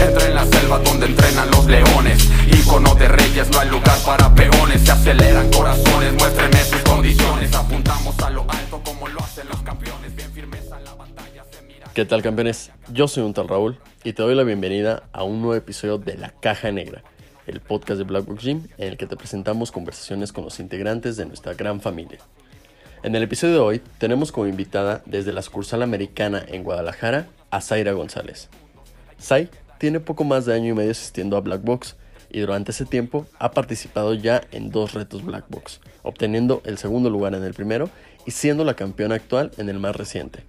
Entra en la selva donde entrenan los leones. Icono de reyes, no hay lugar para peones. Se aceleran corazones, muéstrenme sus condiciones. Apuntamos a lo alto como lo hacen los campeones. Bien firmes a la batalla, se mira. ¿Qué tal campeones? Yo soy un tal Raúl y te doy la bienvenida a un nuevo episodio de La Caja Negra, el podcast de Black Box Gym en el que te presentamos conversaciones con los integrantes de nuestra gran familia. En el episodio de hoy tenemos como invitada desde la sucursal americana en Guadalajara a Zaira González. Zay tiene poco más de año y medio asistiendo a Black Box y durante ese tiempo ha participado ya en dos retos Black Box, obteniendo el segundo lugar en el primero y siendo la campeona actual en el más reciente.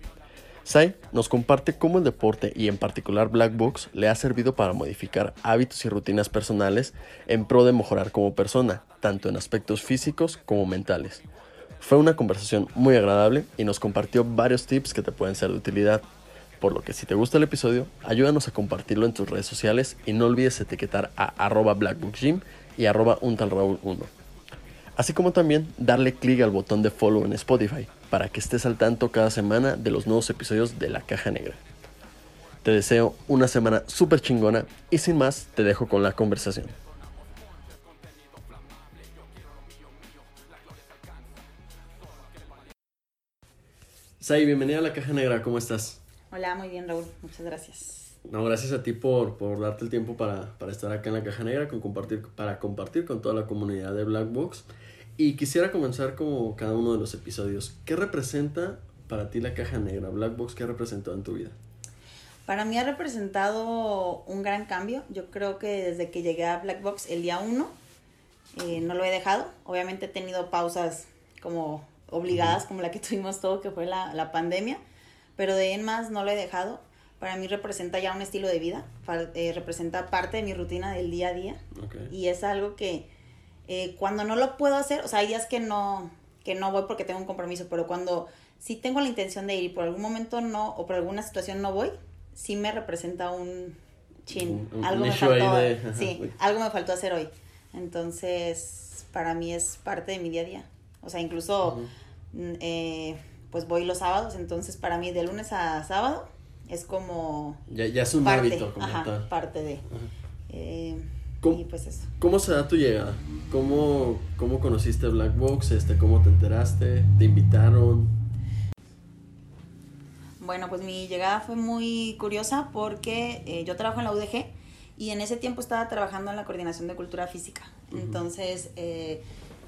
Sai nos comparte cómo el deporte y en particular Black Box le ha servido para modificar hábitos y rutinas personales en pro de mejorar como persona, tanto en aspectos físicos como mentales. Fue una conversación muy agradable y nos compartió varios tips que te pueden ser de utilidad. Por lo que si te gusta el episodio, ayúdanos a compartirlo en tus redes sociales y no olvides etiquetar a arroba blackbookgym y arroba untalraúl1. Así como también darle clic al botón de follow en Spotify para que estés al tanto cada semana de los nuevos episodios de La Caja Negra. Te deseo una semana súper chingona y sin más te dejo con la conversación. Sai, bienvenida a La Caja Negra, ¿cómo estás? Hola, muy bien, Raúl. Muchas gracias. No, gracias a ti por, por darte el tiempo para, para estar acá en la Caja Negra con compartir, para compartir con toda la comunidad de Black Box. Y quisiera comenzar como cada uno de los episodios. ¿Qué representa para ti la Caja Negra? Black Box, ¿qué ha representado en tu vida? Para mí ha representado un gran cambio. Yo creo que desde que llegué a Black Box el día 1, eh, no lo he dejado. Obviamente he tenido pausas como obligadas, como la que tuvimos todo, que fue la, la pandemia. Pero de en más no lo he dejado. Para mí representa ya un estilo de vida. Eh, representa parte de mi rutina del día a día. Y es algo que eh, cuando no lo puedo hacer, o sea, hay días que no, que no voy porque tengo un compromiso, pero cuando sí tengo la intención de ir y por algún momento no, o por alguna situación no voy, sí me representa un chin. Un- un algo me faltó, de- sí, algo me faltó hacer hoy. Entonces, para mí es parte de mi día a día. O sea, incluso, mm, eh, pues voy los sábados, entonces para mí de lunes a sábado es como Ya, ya es un parte, hábito como ajá, tal. parte de. eh, ¿Cómo? y pues eso. ¿Cómo se da tu llegada? ¿Cómo, cómo conociste Black Box? Este, ¿Cómo te enteraste? ¿Te invitaron? Bueno, pues mi llegada fue muy curiosa porque eh, yo trabajo en la UDG y en ese tiempo estaba trabajando en la coordinación de cultura física. Entonces, eh,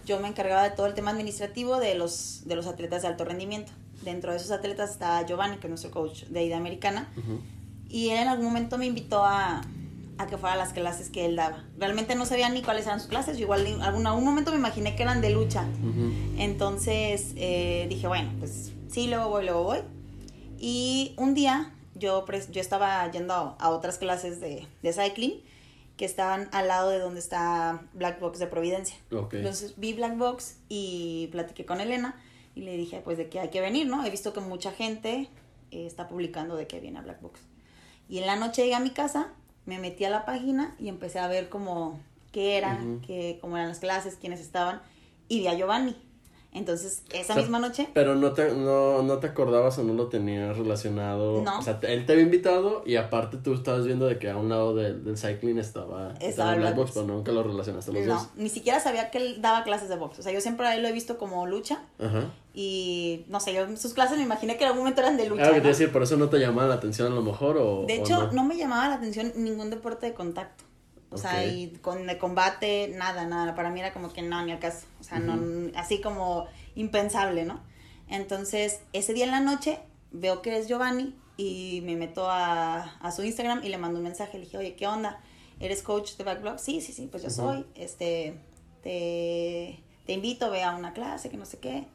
yo me encargaba de todo el tema administrativo de los, de los atletas de alto rendimiento. Dentro de esos atletas estaba Giovanni, que es nuestro coach de ida americana, y él en algún momento me invitó a, a que fuera a las clases que él daba. Realmente no sabía ni cuáles eran sus clases, yo igual en algún, algún momento me imaginé que eran de lucha. Entonces eh, dije, bueno, pues sí, luego voy, luego voy. Y un día yo, yo estaba yendo a, otras clases de, de cycling que estaban al lado de donde está Black Box de Providencia. Ok. Entonces vi Black Box y platiqué con Elena y le dije, pues de que hay que venir, ¿no? He visto que mucha gente eh, está publicando de que viene a Black Box. Y en la noche llegué a mi casa, me metí a la página y empecé a ver como qué era, qué, cómo eran las clases, quiénes estaban, y vi a Giovanni. Entonces, esa O sea, misma noche, Pero no te, no, no te acordabas o no lo tenías relacionado. No. O sea, él te había invitado y aparte tú estabas viendo de que a un lado del, del cycling estaba, Estaba Black Box, pero nunca lo relacionaste los no, dos. ni siquiera sabía que él daba clases de box. O sea, yo siempre a él lo he visto como lucha Ajá. y, no sé, yo sus clases me imaginé que en algún momento eran de lucha. Ah, ¿no? decir, por eso no te llamaba la atención a lo mejor o. De o hecho, no. me llamaba la atención ningún deporte de contacto. O sea, y con de combate, nada, nada. Para mí era como que no, ni al caso. O sea, no, así como impensable, ¿no? Entonces, ese día en la noche veo que es Giovanni y me meto a, a su Instagram y le mando un mensaje. Le dije, oye, ¿qué onda? ¿Eres coach de Backblog? Sí, sí, sí, pues yo soy. Este, te, te invito, ve a una clase, que no sé qué.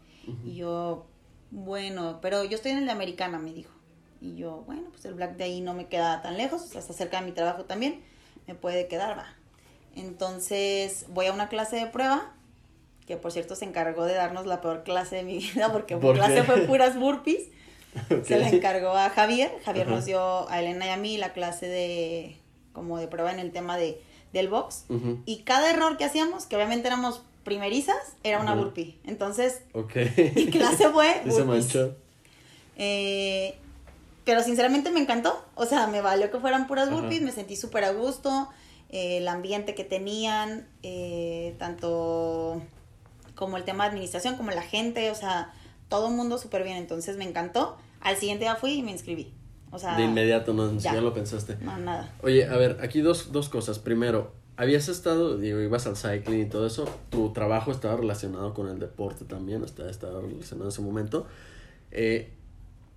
Y yo, bueno, pero yo estoy en el de Americana, me dijo. Y yo, bueno, pues el Black de ahí no me queda tan lejos, o sea, está cerca de mi trabajo también, me puede quedar, va. Entonces voy a una clase de prueba, que por cierto se encargó de darnos la peor clase de mi vida, porque mi ¿Por clase fue puras burpees. Se la encargó a Javier. Javier Ajá. nos dio a Elena y a mí la clase de como de prueba en el tema de, del box. Y cada error que hacíamos, que obviamente éramos primerizas, era una burpee. Entonces, Ok. mi clase fue se manchó. Eh, pero sinceramente me encantó. O sea, me valió que fueran puras burpees, me sentí súper a gusto. eh, el ambiente que tenían, eh, tanto como el tema de administración, como la gente, o sea, todo el mundo súper bien. Entonces me encantó. Al siguiente día fui y me inscribí. O sea, De inmediato, no, ya. siquiera lo pensaste. no, nada. Oye, a ver, aquí dos, dos cosas. Primero, habías estado, digo, ibas al cycling y todo eso. Tu trabajo estaba relacionado con el deporte también, estaba, estaba relacionado en ese momento. Eh,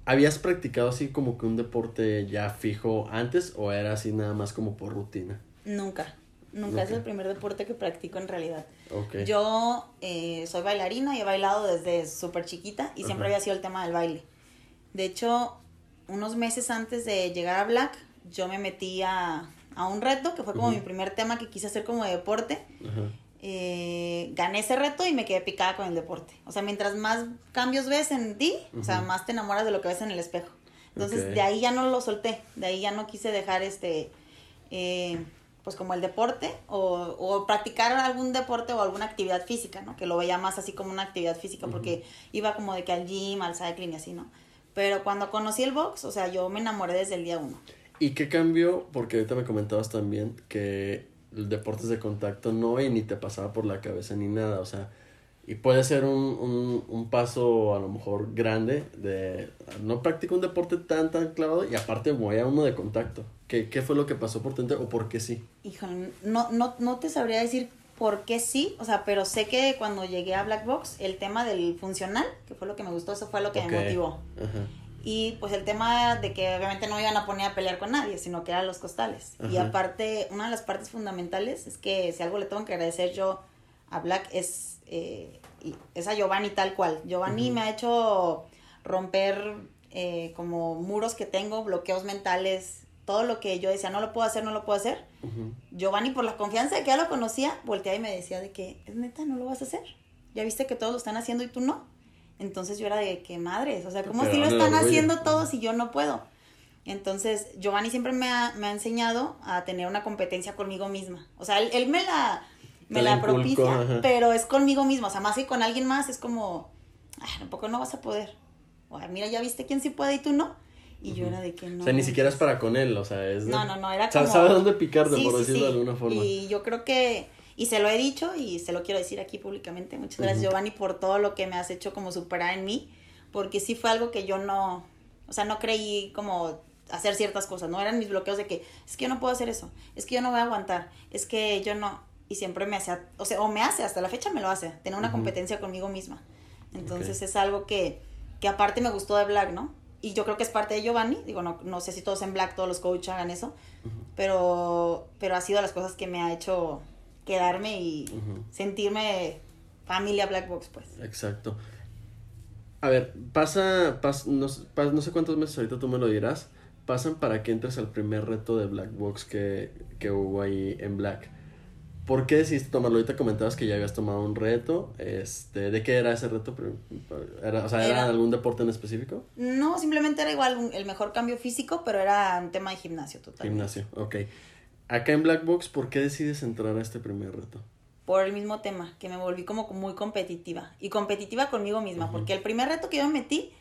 ¿Habías practicado así como que un deporte ya fijo antes o era así nada más como por rutina? Nunca. Nunca es el primer deporte que practico en realidad. Ok. Yo eh, soy bailarina y he bailado desde súper chiquita y siempre había sido el tema del baile. De hecho, unos meses antes de llegar a Black, yo me metí a, a un reto, que fue como mi primer tema que quise hacer como de deporte. Eh, gané ese reto y me quedé picada con el deporte. O sea, mientras más cambios ves en ti, o sea, más te enamoras de lo que ves en el espejo. Entonces, de ahí ya no lo solté, de ahí ya no quise dejar este, eh, pues como el deporte o, o practicar algún deporte o alguna actividad física, ¿no? Que lo veía más así como una actividad física porque iba como de que al gym, al cycling y así, ¿no? Pero cuando conocí el box, o sea, yo me enamoré desde el día uno. ¿Y qué cambió? Porque ahorita me comentabas también que deportes de contacto no y ni te pasaba por la cabeza ni nada, o sea, y puede ser un, un, un paso a lo mejor grande de no practico un deporte tan tan clavado y aparte voy a uno de contacto. ¿Qué, qué fue lo que pasó por tu o por qué sí? Híjole, no, no, no te sabría decir por qué sí, o sea, pero sé que cuando llegué a Black Box, el tema del funcional, que fue lo que me gustó, eso fue lo que me motivó. Ajá. Y pues el tema de que obviamente no me iban a poner a pelear con nadie, sino que eran los costales. Y aparte, una de las partes fundamentales es que si algo le tengo que agradecer yo a Black es, eh, es a Giovanni tal cual. Giovanni me ha hecho romper eh, como muros que tengo, bloqueos mentales, todo lo que yo decía, no lo puedo hacer, no lo puedo hacer. Giovanni, por la confianza de que ya lo conocía, volteaba y me decía de que, es neta, no lo vas a hacer. Ya viste que todos lo están haciendo y tú no. Entonces yo era de que madres, o sea, ¿cómo Pero si lo están haciendo todos y yo no puedo? Entonces, Giovanni siempre me ha, me ha enseñado a tener una competencia conmigo misma. O sea, él, él me la, me la propicia, ajá. pero es conmigo misma. O sea, más que con alguien más es como, ah, tampoco no vas a poder. O "Ay, mira, ya viste quién sí puede y tú no. Y yo Ujú. era de que no. O sea, ni siquiera es para con él, o sea, es de- No, no, no, era como... Sabe dónde picarte, Sí, por sí, decirlo sí. de alguna forma. Y yo creo que, y se lo he dicho y se lo quiero decir aquí públicamente, muchas gracias Ujú. Giovanni por todo lo que me has hecho como superar en mí, porque sí fue algo que yo no, o sea, no creí como hacer ciertas cosas, no eran mis bloqueos de que es que yo no puedo hacer eso, es que yo no voy a aguantar, es que yo no, y siempre me hace, o sea, o me hace, hasta la fecha me lo hace, tener una Ujú. competencia conmigo misma. Entonces Ok. es algo que, que aparte me gustó de Black, ¿no? Y yo creo que es parte de Giovanni, digo, no, no sé si todos en Black, todos los coaches hagan eso, Ujú. pero, pero ha sido las cosas que me ha hecho quedarme y sentirme familia Black Box, pues. Exacto. A ver, pasa, pas- no, no sé cuántos meses ahorita tú me lo dirás, pasan para que entres al primer reto de Black Box que, que hubo ahí en Black. ¿Por qué decidiste tomarlo? Ahorita comentabas que ya habías tomado un reto. Este, ¿De qué era ese reto? Era, o sea, ¿era Era- algún deporte en específico? No, simplemente era igual un- el mejor cambio físico, pero era un tema de gimnasio total. Gimnasio, ok. Acá en Black Box, ¿por qué decides entrar a este primer reto? Por el mismo tema, que me volví como muy competitiva. Y competitiva conmigo misma, porque el primer reto que yo me metí,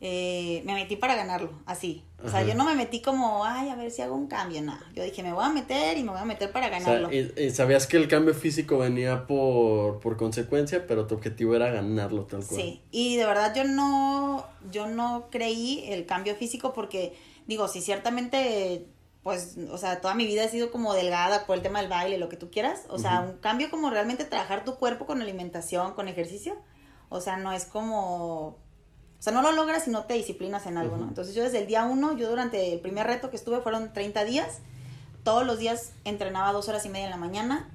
eh, me metí para ganarlo, así. O sea, Ajá. yo no me metí como, ay, a ver si hago un cambio, nada. Yo dije, me voy a meter y me voy a meter para O sea, ganarlo. y, y sabías que el cambio físico venía por, por consecuencia, pero tu objetivo era ganarlo tal cual. Sí, y de verdad yo no, yo no creí el cambio físico porque, digo, si ciertamente, pues, o sea, toda mi vida he sido como delgada por el tema del baile, lo que tú quieras, o sea, un cambio como realmente trabajar tu cuerpo con alimentación, con ejercicio, o sea, no es como, o sea, no lo logras si no te disciplinas en algo, ¿no? Ujú. Entonces yo desde el día uno, yo durante el primer reto que estuve fueron 30 días, todos los días entrenaba dos horas y media en la mañana.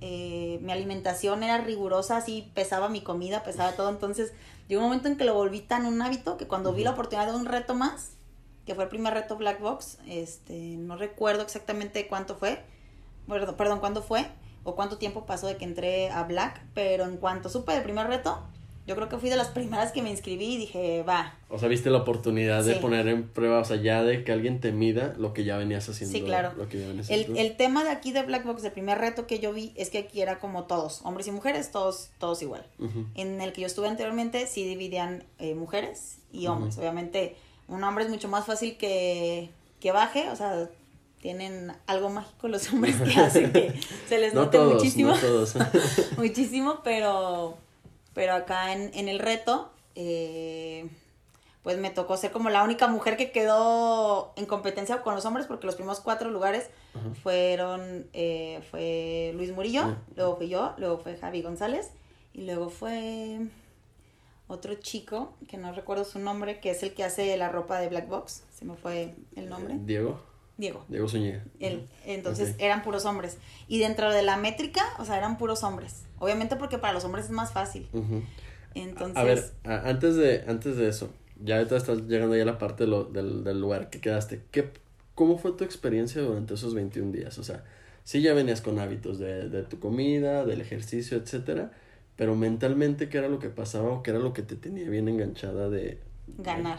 eh, mi alimentación era rigurosa, así pesaba mi comida, pesaba todo. Entonces llegó un momento en que lo volví tan un hábito que cuando vi la oportunidad de un reto más, que fue el primer reto Black Box, este, no recuerdo exactamente cuánto fue, perdón, perdón, cuándo fue o cuánto tiempo pasó de que entré a Black, pero en cuanto supe del primer reto, Yo creo que fui de las primeras que me inscribí y dije, va. O sea, viste la oportunidad de poner en prueba, o sea, ya de que alguien te mida lo que ya venías haciendo. Sí, claro. Lo que ya venías El, el tema de aquí de Black Box, el primer reto que yo vi es que aquí era como todos, hombres y mujeres, todos, todos igual. En el que yo estuve anteriormente sí dividían eh, mujeres y hombres. Obviamente un hombre es mucho más fácil que, que baje, o sea, tienen algo mágico los hombres que hacen que se les No note todos, muchísimo. no todos. muchísimo, pero, pero acá en, en el reto, eh, pues me tocó ser como la única mujer que quedó en competencia con los hombres, porque los primeros cuatro lugares fueron, eh, fue Luis Murillo, luego fui yo, luego fue Javi González, y luego fue otro chico, que no recuerdo su nombre, que es el que hace la ropa de Black Box, se me fue el nombre, Diego, Diego. Diego Zúñiga. Él, entonces Ok. eran puros hombres. Y dentro de la métrica, o sea, eran puros hombres. Obviamente porque para los hombres es más fácil. Ujú. Entonces, A ver, a- antes de, antes de eso, ya ahorita estás llegando ya a la parte de lo- del, del lugar que quedaste. ¿Qué, ¿Cómo fue tu experiencia durante esos 21 días? O sea, sí ya venías con hábitos de, de tu comida, del ejercicio, etcétera, pero mentalmente, ¿qué era lo que pasaba o qué era lo que te tenía bien enganchada de... ganar.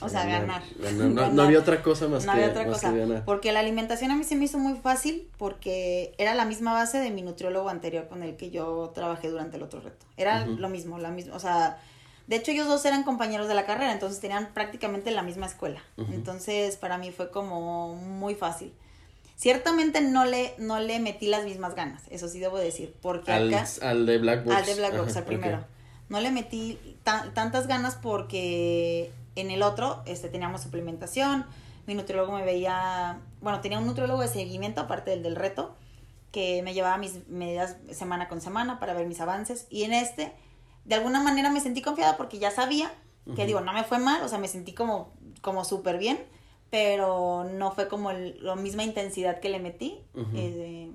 O sea, ganar. ganar. No, no Ganar. había otra cosa más no que, había otra más cosa. que ganar. Porque la alimentación a mí se me hizo muy fácil porque era la misma base de mi nutriólogo anterior con el que yo trabajé durante el otro reto. Era lo mismo, la misma, o sea, de hecho ellos dos eran compañeros de la carrera, entonces tenían prácticamente la misma escuela. Entonces, para mí fue como muy fácil. Ciertamente no le, no le metí las mismas ganas, eso sí debo decir, porque Al, acá... al de Black Box. Al de Black Box, Ajá, al primero. No le metí tan- tantas ganas porque en el otro este, teníamos suplementación. Mi nutriólogo me veía, bueno, tenía un nutriólogo de seguimiento aparte del del reto que me llevaba mis medidas semana con semana para ver mis avances. Y en este, de alguna manera me sentí confiada porque ya sabía que digo, no me fue mal, o sea, me sentí como, como súper bien, pero no fue como el- la misma intensidad que le metí eh,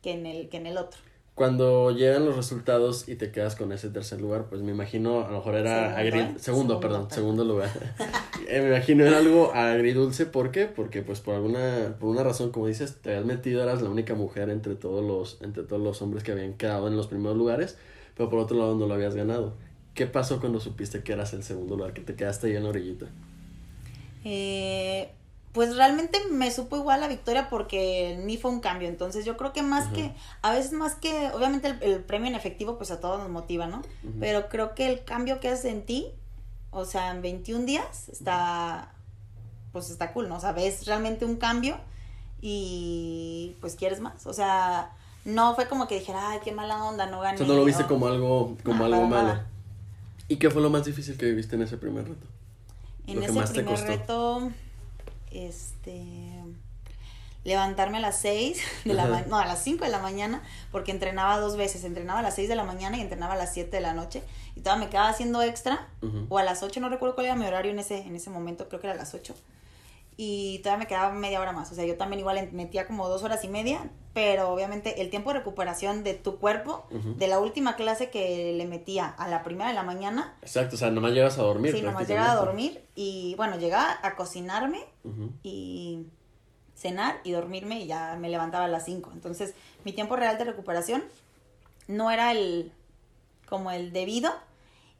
que, en el, que en el otro. Cuando llegan los resultados y te quedas con ese tercer lugar, pues me imagino, a lo mejor era Segundo, agri- ¿eh? segundo, perdón. segundo lugar. Eh, me imagino era algo agridulce, ¿por qué? Porque pues por alguna, por una razón, como dices, te habías metido, eras la única mujer entre todos los, entre todos los hombres que habían quedado en los primeros lugares, pero por otro lado no lo habías ganado. ¿Qué pasó cuando supiste que eras el segundo lugar, que te quedaste ahí en la orillita? Eh, pues realmente me supo igual la victoria porque ni fue un cambio. Entonces yo creo que más que, a veces más que, obviamente el, el premio en efectivo pues a todos nos motiva, ¿no? Pero creo que el cambio que haces en ti, o sea, en 21 días, está, pues está cool, ¿no? O sea, ves realmente un cambio y pues quieres más. O sea, no fue como que dijera, ay, qué mala onda, no gané. O sea, no lo viste o- como algo, como algo malo. nada. ¿Y qué fue lo más difícil que viviste en ese primer reto? En ese primer reto, este, levantarme a las 6 de la Ajá. mañana, no, a las 5 de la mañana, porque entrenaba dos veces, entrenaba a las 6 de la mañana y entrenaba a las 7 de la noche, y todavía me quedaba haciendo extra, o a las 8, no recuerdo cuál era mi horario en ese, en ese momento, creo que era a las 8, y todavía me quedaba media hora más, o sea, yo también igual metía como dos horas y media, pero obviamente el tiempo de recuperación de tu cuerpo, de la última clase que le metía a la primera de la mañana, Exacto, o sea, nomás llegas a dormir. Sí, nomás llegaba a dormir y bueno, llegaba a cocinarme y cenar y dormirme y ya me levantaba a las 5. Entonces, mi tiempo real de recuperación no era el como el debido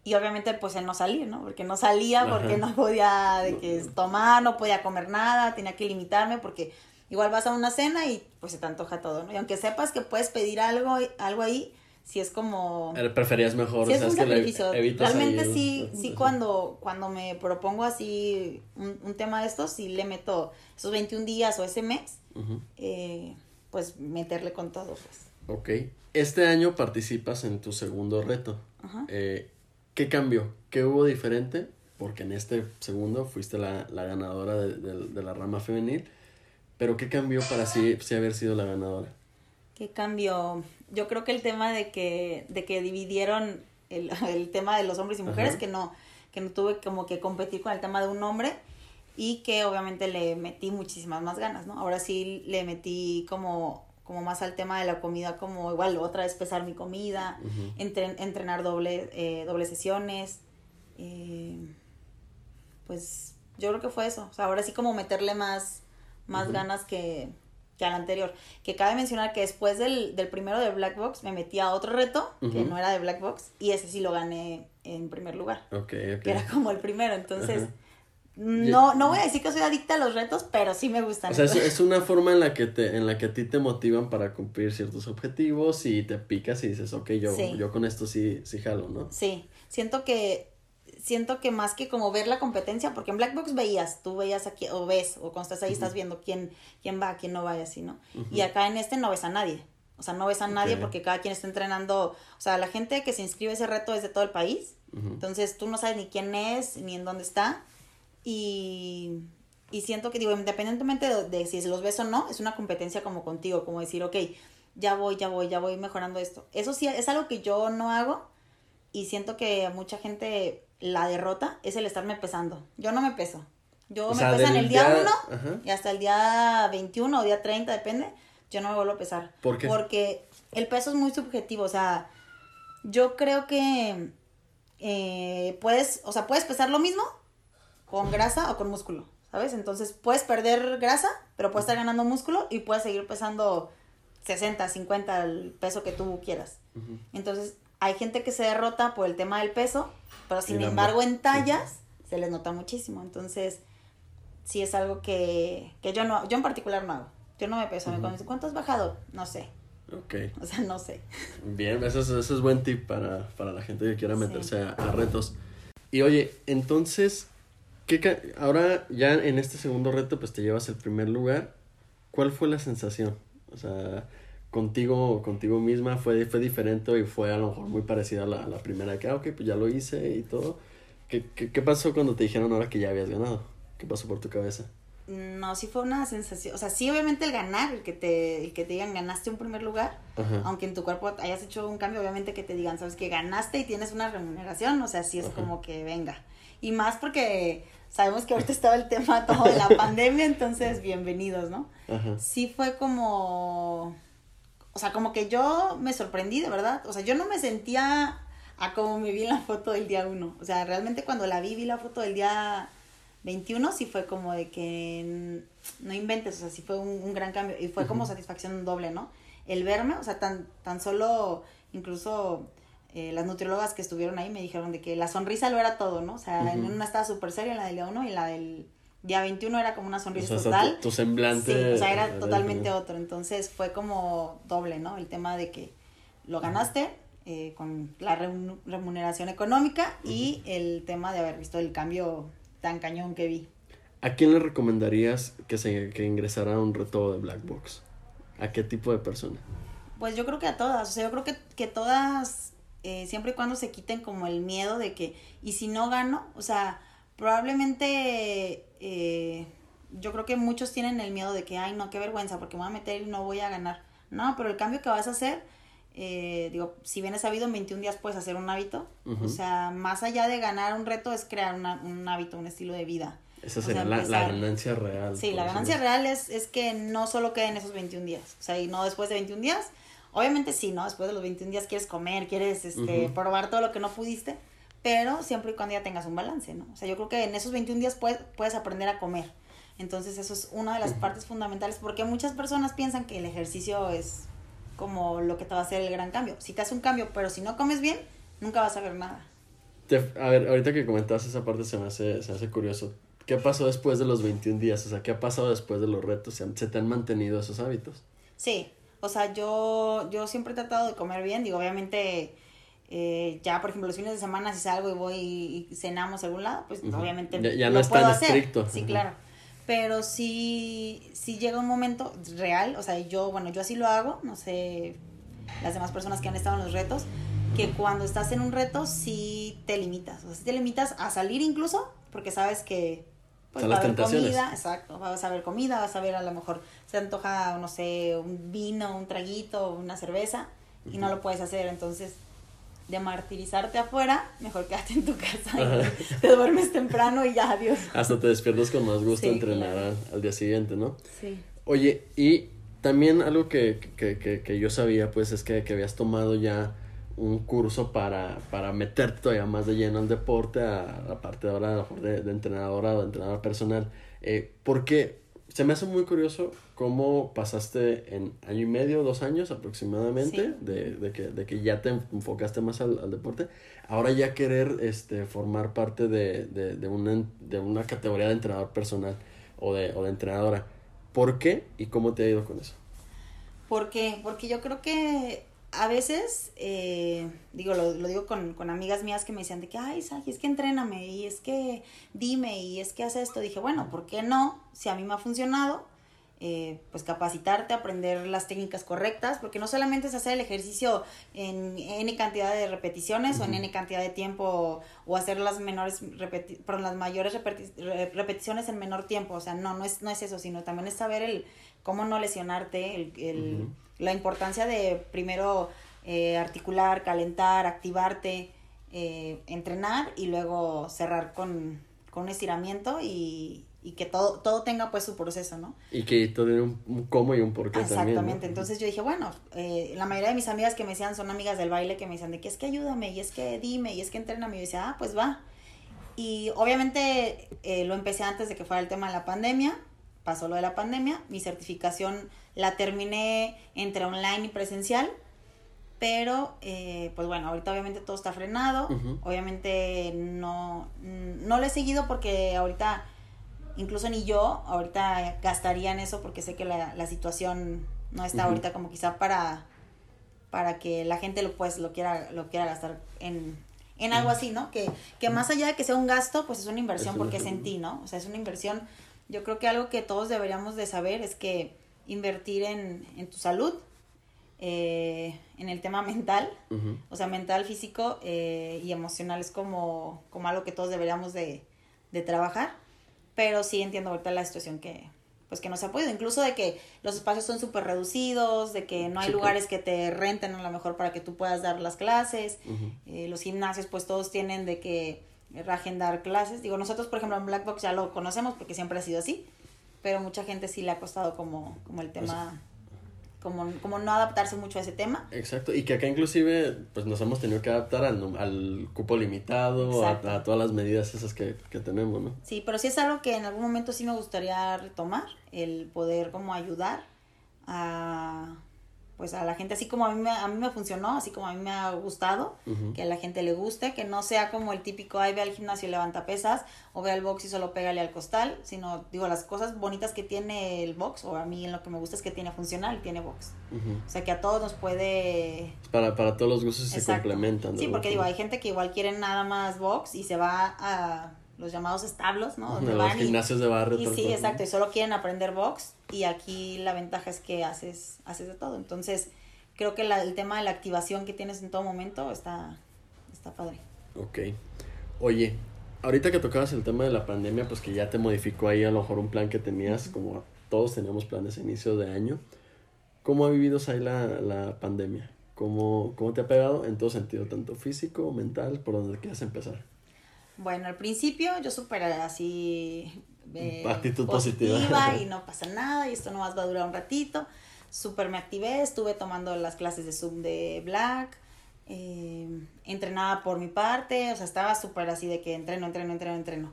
y obviamente pues el no salir, ¿no? Porque no salía, porque Ajá. no podía de que tomar, no podía comer nada, tenía que limitarme porque igual vas a una cena y pues se te antoja todo, ¿no? Y aunque sepas que puedes pedir algo algo ahí, si es como Eh, Preferías mejor, Sí, o es un sacrificio. Realmente sí, sí cuando, cuando me propongo así un, un tema de estos, sí le meto esos 21 días o ese mes, eh, pues meterle con todo, pues. Ok. Este año participas en tu segundo reto. Ajá. Eh, ¿Qué cambió? ¿Qué hubo diferente? Porque en este segundo fuiste la, la ganadora de, de- de la rama femenil. Pero ¿qué cambió para sí, sí haber sido la ganadora? ¿Qué cambio? Yo creo que el tema de que, de que dividieron el, el tema de los hombres y mujeres, Ajá. que no, que no tuve como que competir con el tema de un hombre y que obviamente le metí muchísimas más ganas, ¿no? Ahora sí le metí como, como más al tema de la comida, como igual otra vez pesar mi comida, entren- entrenar doble, eh, doble sesiones, eh, pues yo creo que fue eso, o sea, ahora sí como meterle más, más ganas que, que al anterior. Que cabe mencionar que después del, del primero de Black Box me metí a otro reto, que no era de Black Box, y ese sí lo gané en primer lugar, que era como el primero. Entonces. No, no voy a decir que soy adicta a los retos, pero sí me gustan. O sea, es, una forma en la que te, en la que a ti te motivan para cumplir ciertos objetivos y te picas y dices, ok, yo, Sí. yo con esto sí, sí jalo, ¿no? Sí, siento que siento que más que como ver la competencia, porque en Black Box veías, tú veías aquí, o ves, o cuando estás ahí estás viendo quién, quién va, quién no va y así, ¿no? Y acá en este no ves a nadie. O sea, no ves a nadie porque cada quien está entrenando. O sea, la gente que se inscribe a ese reto es de todo el país. Entonces tú no sabes ni quién es, ni en dónde está. Y, y siento que, digo, independientemente de, de si los ves o no, es una competencia como contigo, como decir, ok, ya voy, ya voy, ya voy mejorando esto. Eso sí, es algo que yo no hago y siento que a mucha gente la derrota es el estarme pesando. Yo no me peso. Yo O me sea, pesan del el día día- 1 Ajá. y hasta el día 21 o día 30, depende, yo no me vuelvo a pesar. ¿Por qué? Porque el peso es muy subjetivo, o sea, yo creo que eh, puedes, o sea, puedes pesar lo mismo con grasa o con músculo, ¿sabes? Entonces puedes perder grasa, pero puedes estar ganando músculo y puedes seguir pesando 60, 50, el peso que tú quieras. Entonces, hay gente que se derrota por el tema del peso, pero sin embargo en tallas se les nota muchísimo. Entonces, sí es algo que, que yo no, yo en particular no hago. Yo no me peso, me Ujú. dicen, ¿cuánto has bajado? No sé, Ok. o sea, no sé. Bien, eso es, eso es buen tip para, para la gente que quiera Sí. meterse a, a retos. Y oye, entonces, ¿qué ahora ya en este segundo reto, pues te llevas el primer lugar. ¿Cuál fue la sensación? O sea, contigo, contigo misma fue, fue diferente y fue a lo mejor muy parecida a la, a la primera que, ah, ok, pues ya lo hice y todo. ¿Qué, qué, qué pasó cuando te dijeron ahora que ya habías ganado? ¿Qué pasó por tu cabeza? No, sí fue una sensación, o sea, sí obviamente el ganar, el que te, el que te digan ganaste un primer lugar, Ajá. aunque en tu cuerpo hayas hecho un cambio, obviamente que te digan, sabes que ganaste y tienes una remuneración, o sea, sí es Ajá. como que venga. Y más porque sabemos que ahorita estaba el tema todo de la pandemia, entonces bienvenidos, ¿no? Ajá. Sí fue como, o sea, como que yo me sorprendí, de verdad, o sea, yo no me sentía a como me vi en la foto del día uno, o sea, realmente cuando la vi, vi la foto del día 21, sí fue como de que no inventes, o sea, sí fue un, un gran cambio y fue como satisfacción doble, ¿no? El verme, o sea, tan, tan solo, incluso eh, las nutriólogas que estuvieron ahí me dijeron de que la sonrisa lo era todo, ¿no? O sea, en una estaba súper seria, en la del día 1 y la del día 21 era como una O sonrisa sea, total. tu, tu semblante. Sí, o sea, era totalmente otro. Entonces fue como doble, ¿no? El tema de que lo ganaste eh, con la remu- remuneración económica y el tema de haber visto el cambio tan cañón que vi. ¿A quién le recomendarías que se que ingresara a un reto de Black Box? ¿A qué tipo de persona? Pues yo creo que a todas, o sea, yo creo que, que todas, eh, siempre y cuando se quiten como el miedo de que, y si no gano, o sea, probablemente eh, yo creo que muchos tienen el miedo de que, ay, no, qué vergüenza, porque me voy a meter y no voy a ganar. No, pero el cambio que vas a hacer, eh, digo, si bien es sabido, en 21 días puedes hacer un hábito. O sea, más allá de ganar un reto es crear una- un hábito, un estilo de vida. Esa O sería sea, la, ganancia real. Sí, la ganancia real es, es que no solo queden esos 21 días, o sea, y no después de 21 días. Obviamente sí, ¿no? Después de los 21 días quieres comer, quieres este, Ujú. probar todo lo que no pudiste, pero siempre y cuando ya tengas un balance, ¿no? O sea, yo creo que en esos 21 días puedes, puedes aprender a comer. Entonces eso es una de las Ujú. partes fundamentales porque muchas personas piensan que el ejercicio es como lo que te va a hacer el gran cambio. Si te hace un cambio, pero si no comes bien, nunca vas a ver nada. Te- a ver, ahorita que comentabas esa parte se me hace, se me hace curioso. ¿Qué pasó después de los 21 días? O sea, ¿qué ha pasado después de los retos? ¿Se, han- se te han mantenido esos hábitos? Sí, o sea, yo, yo siempre he tratado de comer bien, digo, obviamente, eh, ya por ejemplo los fines de semana si salgo y voy y, y cenamos a algún lado, pues Ujú. obviamente Ya- ya lo no es puedo tan hacer. estricto. Sí, claro. Pero sí, sí llega un momento real, o sea, yo, bueno, yo así lo hago, no sé, las demás personas que han estado en los retos, que cuando estás en un reto sí te limitas, o sea, sí te limitas a salir incluso, porque sabes que pues Son va a haber tentaciones. comida, exacto, vas a ver comida, vas a ver a lo mejor se antoja, no sé, un vino, un traguito, una cerveza, y no lo puedes hacer, entonces de martirizarte afuera, mejor quédate en tu casa y te duermes temprano y ya, adiós. Hasta te despiertas con más gusto Sí, entrenar claro. al, día siguiente, ¿no? Sí. Oye, y también algo que, que, que, que yo sabía, pues, es que, que habías tomado ya un curso para, para meterte todavía más de lleno al deporte, a la parte ahora de, de entrenadora o de entrenador personal. Eh, porque se me hace muy curioso cómo pasaste en año y medio, dos años aproximadamente, de, de, que, de que ya te enfocaste más al, al, deporte, ahora ya querer este, formar parte de, de, de, una, de una categoría de entrenador personal o de, o de entrenadora. ¿Por qué y cómo te ha ido con eso? ¿Por qué? Porque yo creo que a veces, eh, digo, lo, lo digo con, con, amigas mías que me decían de que, ay, Saji, es que entréname y es que dime y es que hace esto. Dije, bueno, ¿por qué no? Si a mí me ha funcionado, eh, pues capacitarte, aprender las técnicas correctas, porque no solamente es hacer el ejercicio en N cantidad de repeticiones uh -huh. o en N cantidad de tiempo o hacer las menores, perdón, las mayores repeti repeticiones en menor tiempo, o sea, no, no es, no es eso, sino también es saber el cómo no lesionarte, el, el uh -huh. la importancia de primero eh, articular, calentar, activarte, eh, entrenar y luego cerrar con, con un estiramiento y, y que todo, todo tenga pues su proceso, ¿no? Y que todo un, un, cómo y un porqué Exactamente, también, ¿no? entonces yo dije, bueno, eh, la mayoría de mis amigas que me decían son amigas del baile que me decían de que es que ayúdame, y es que dime, y es que entréname, y yo decía, ah, pues va. Y obviamente eh, lo empecé antes de que fuera el tema de la pandemia, pasó lo de la pandemia, mi certificación la terminé entre online y presencial, pero eh, pues bueno, ahorita obviamente todo está frenado, uh -huh. obviamente no, no lo he seguido porque ahorita incluso ni yo ahorita gastaría en eso porque sé que la, la situación no está uh -huh. ahorita como quizá para para que la gente lo pues lo quiera lo quiera gastar en, en algo así, ¿no? Que, que más allá de que sea un gasto, pues es una inversión porque es en ti, ¿no? O sea, es una inversión. Yo creo que algo que todos deberíamos de saber es que invertir en, en tu salud, eh, en el tema mental, uh -huh. o sea, mental, físico eh, y emocional es como, como algo que todos deberíamos de, de trabajar pero sí entiendo ahorita la situación que pues que no se ha podido, incluso de que los espacios son súper reducidos, de que no hay sí, lugares que te renten a lo mejor para que tú puedas dar las clases, uh -huh. eh, los gimnasios pues todos tienen de que reagendar clases, digo nosotros por ejemplo en Black Box ya lo conocemos porque siempre ha sido así, pero mucha gente sí le ha costado como, como el tema... Como, como no adaptarse mucho a ese tema. Exacto, y que acá inclusive pues nos hemos tenido que adaptar al, al cupo limitado, a, a, todas las medidas esas que, que, tenemos, ¿no? Sí, pero sí es algo que en algún momento sí me gustaría retomar, el poder como ayudar a pues a la gente, así como a mí me, a mí me funcionó, así como a mí me ha gustado, uh -huh. que a la gente le guste, que no sea como el típico, ay, ve al gimnasio y levanta pesas, o ve al box y solo pégale al costal, sino, digo, las cosas bonitas que tiene el box, o a mí en lo que me gusta es que tiene funcional y tiene box. Uh -huh. O sea, que a todos nos puede... Para, para todos los gustos Exacto. se complementan. Sí, porque digo, hay gente que igual quiere nada más box y se va a los llamados establos, ¿no? Donde los gimnasios y, de barrio. Y sí, exacto, y solo quieren aprender box y aquí la ventaja es que haces, haces de todo. Entonces, creo que la, el tema de la activación que tienes en todo momento está, está padre. Ok. Oye, ahorita que tocabas el tema de la pandemia, pues que ya te modificó ahí a lo mejor un plan que tenías, uh -huh. como todos teníamos planes a inicio de año. ¿Cómo ha vivido ahí la, la pandemia? ¿Cómo, ¿Cómo te ha pegado en todo sentido, tanto físico, mental, por donde quieras empezar? Bueno, al principio yo súper así... Eh, Actitud positiva. positiva. y no pasa nada y esto nomás va a durar un ratito. Súper me activé, estuve tomando las clases de Zoom de Black, eh, entrenaba por mi parte, o sea, estaba súper así de que entreno, entreno, entreno, entreno.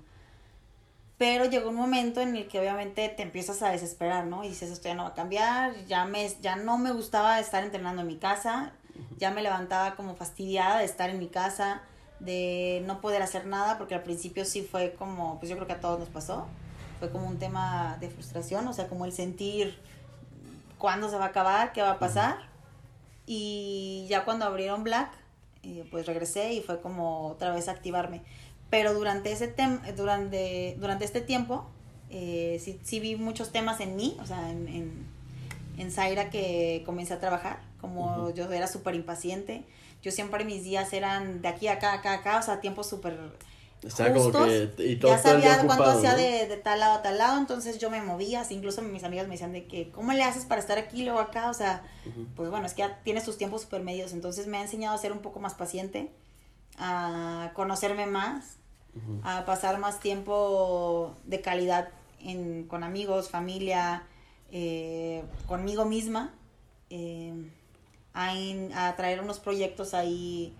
Pero llegó un momento en el que obviamente te empiezas a desesperar, ¿no? Y dices, esto ya no va a cambiar, ya, me, ya no me gustaba estar entrenando en mi casa, ya me levantaba como fastidiada de estar en mi casa, de no poder hacer nada, porque al principio sí fue como, pues yo creo que a todos nos pasó, fue como un tema de frustración, o sea, como el sentir cuándo se va a acabar, qué va a pasar. Y ya cuando abrieron Black, eh, pues regresé y fue como otra vez activarme. Pero durante, ese tem durante, durante este tiempo, eh, sí, sí, vi muchos temas en mí, o sea, en, en, en Zaira que comencé a trabajar, como uh -huh. yo era súper impaciente yo siempre mis días eran de aquí a acá, acá, acá, o sea, tiempos súper Está justos. Como que, y todo, ya sabía cuánto hacía ¿no? de, de, tal lado a tal lado, entonces yo me movía, así, incluso mis amigas me decían de que, ¿cómo le haces para estar aquí luego acá? O sea, uh -huh. pues bueno, es que ya tienes tus tiempos súper medios, entonces me ha enseñado a ser un poco más paciente, a conocerme más, uh -huh. a pasar más tiempo de calidad en, con amigos, familia, eh, conmigo misma. Eh, a, in, a traer unos proyectos ahí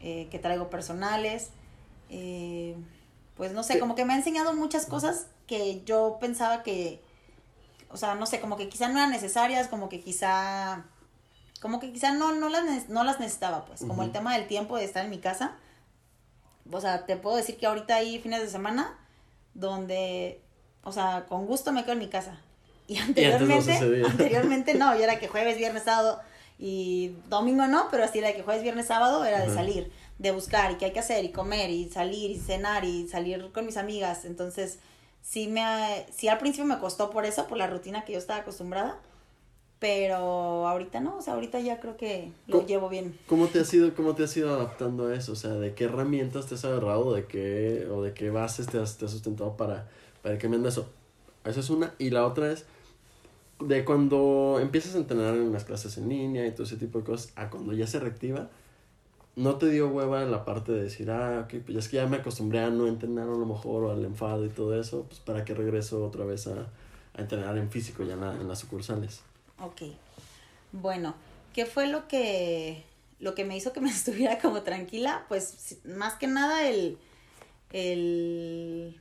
eh, que traigo personales. Eh, pues no sé, como que me ha enseñado muchas cosas que yo pensaba que, o sea, no sé, como que quizá no eran necesarias, como que quizá, como que quizá no, no, las, no las necesitaba, pues, como el tema del tiempo de estar en mi casa. O sea, te puedo decir que ahorita hay fines de semana donde, o sea, con gusto me quedo en mi casa. Y no anteriormente, anteriormente no, yo era que jueves, viernes, sábado y domingo no, pero así de que jueves, viernes, sábado era de salir, de buscar y qué hay que hacer y comer y salir y cenar y salir con mis amigas. Entonces, sí me sí al principio me costó por eso, por la rutina que yo estaba acostumbrada, pero ahorita no, o sea, ahorita ya creo que lo llevo bien. ¿Cómo te has ido, cómo te has ido adaptando a eso? O sea, ¿de qué herramientas te has agarrado? ¿De qué, o de qué bases te has, te has sustentado para, para ir cambiando eso? Esa es una. Y la otra es de cuando empiezas a entrenar en las clases en línea y todo ese tipo de cosas, a cuando ya se reactiva, ¿no te dio hueva la parte de decir, ah, ok, pues ya es que ya me acostumbré a no entrenar a lo mejor o al enfado y todo eso, pues para qué regreso otra vez a, a entrenar en físico ya en, la- en las sucursales? Ok. Bueno, ¿qué fue lo que lo que me hizo que me estuviera como tranquila? Pues más que nada el el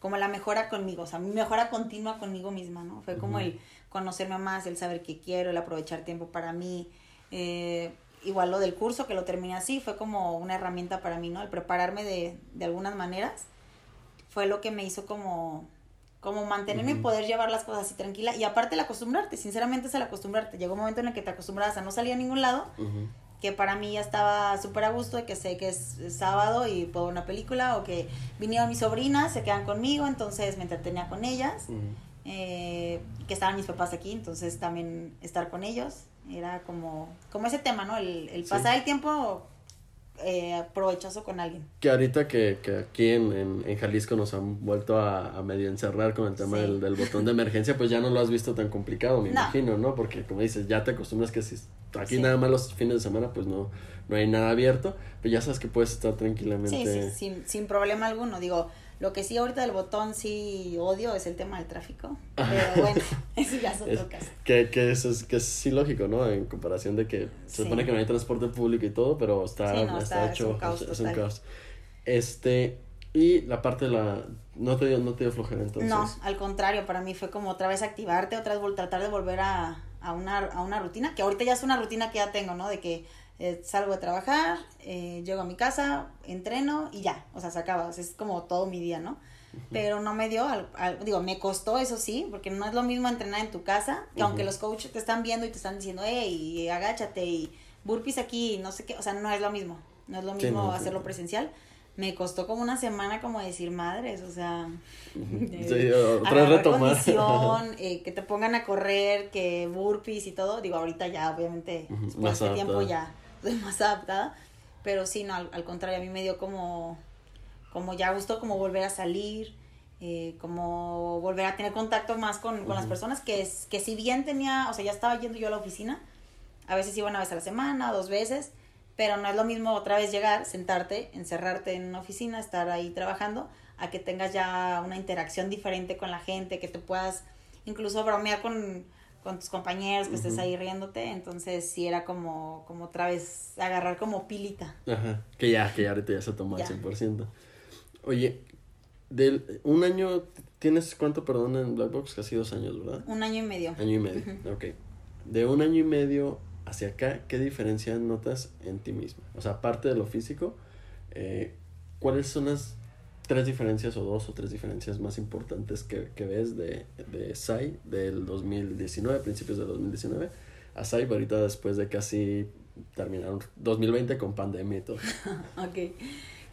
como la mejora conmigo, o sea, mi mejora continua conmigo misma, ¿no? Fue como el conocerme más, el saber qué quiero, el aprovechar tiempo para mí. eh, igual lo del curso, que lo terminé así, fue como una herramienta para mí, ¿no? El prepararme de, de algunas maneras fue lo que me hizo como como mantenerme y poder llevar las cosas así tranquila y aparte el acostumbrarte, sinceramente es el acostumbrarte. Llegó un momento en el que te acostumbrabas a no salir a ningún lado, que para mí ya estaba súper a gusto de que sé que es sábado y puedo ver una película o que vinieron mis sobrinas, se quedan conmigo, entonces me entretenía con ellas. Eh, que estaban mis papás aquí, entonces también estar con ellos era como, como ese tema, ¿no? El, el Sí. pasar el tiempo eh, provechoso con alguien. Que ahorita que, que aquí en, en, en Jalisco nos han vuelto a, a medio encerrar con el tema Sí. del, del botón de emergencia, pues ya no lo has visto tan complicado, me No. imagino, ¿no? Porque como dices, ya te acostumbras que si aquí Sí. nada más los fines de semana, pues no, no hay nada abierto, pero ya sabes que puedes estar tranquilamente. Sí, sí, sin, sin problema alguno. Digo, lo que sí ahorita del botón sí odio es el tema del tráfico. Pero bueno, eso ya es otro caso. Que, que eso es, que es sí lógico, ¿no? En comparación de que se Sí. supone que no hay transporte público y todo, pero está, Sí, no, está está- es hecho, un caos es, es un caos. Este, y la parte de la, no te dio, no te dio flojera entonces. No, al contrario, para mí fue como otra vez activarte, otra vez tratar de volver a, a, una, a una rutina, que ahorita ya es una rutina que ya tengo, ¿no? De que eh, salgo de trabajar, eh, llego a mi casa, entreno y ya, o sea, se acaba, o sea, es como todo mi día, ¿no? Pero no me dio, al- al- digo, me costó eso sí, porque no es lo mismo entrenar en tu casa, que aunque los coaches te están viendo y te están diciendo, hey, agáchate y burpees aquí, no sé qué, o sea, no es lo mismo, no es lo Sí, mismo no, hacerlo sí. presencial. Me costó como una semana como decir madres, o sea, eh, Sí, otra retomar. condición, eh, que te pongan a correr, que burpees y todo. Digo, ahorita ya, obviamente, después de este tiempo ya más adaptada. Pero sí, no, al, al contrario, a mí me dio como, como ya gusto como volver a salir, eh, como volver a tener contacto más con, con las personas que, es, que si bien tenía, o sea, ya estaba yendo yo a la oficina, a veces iba una vez a la semana, dos veces, pero no es lo mismo otra vez llegar, sentarte, encerrarte en una oficina, estar ahí trabajando, a que tengas ya una interacción diferente con la gente, que te puedas incluso bromear con, con tus compañeros, que estés ahí riéndote, entonces sí era como, como otra vez agarrar como pilita. Ajá, que ya, que ya ahorita ya se tomó al 100%. Oye, del un año, ¿tienes cuánto, perdón, en Black Box? Casi dos años, ¿verdad? Un año y medio. Año y medio, ok. De un año y medio hacia acá, ¿qué diferencia notas en ti misma? O sea, aparte de lo físico, eh, ¿cuáles son las tres diferencias o dos o tres diferencias más importantes que, que ves de, de SAI del 2019, principios del 2019, a SAI ahorita después de casi terminaron 2020 con pandemia y todo? Ok.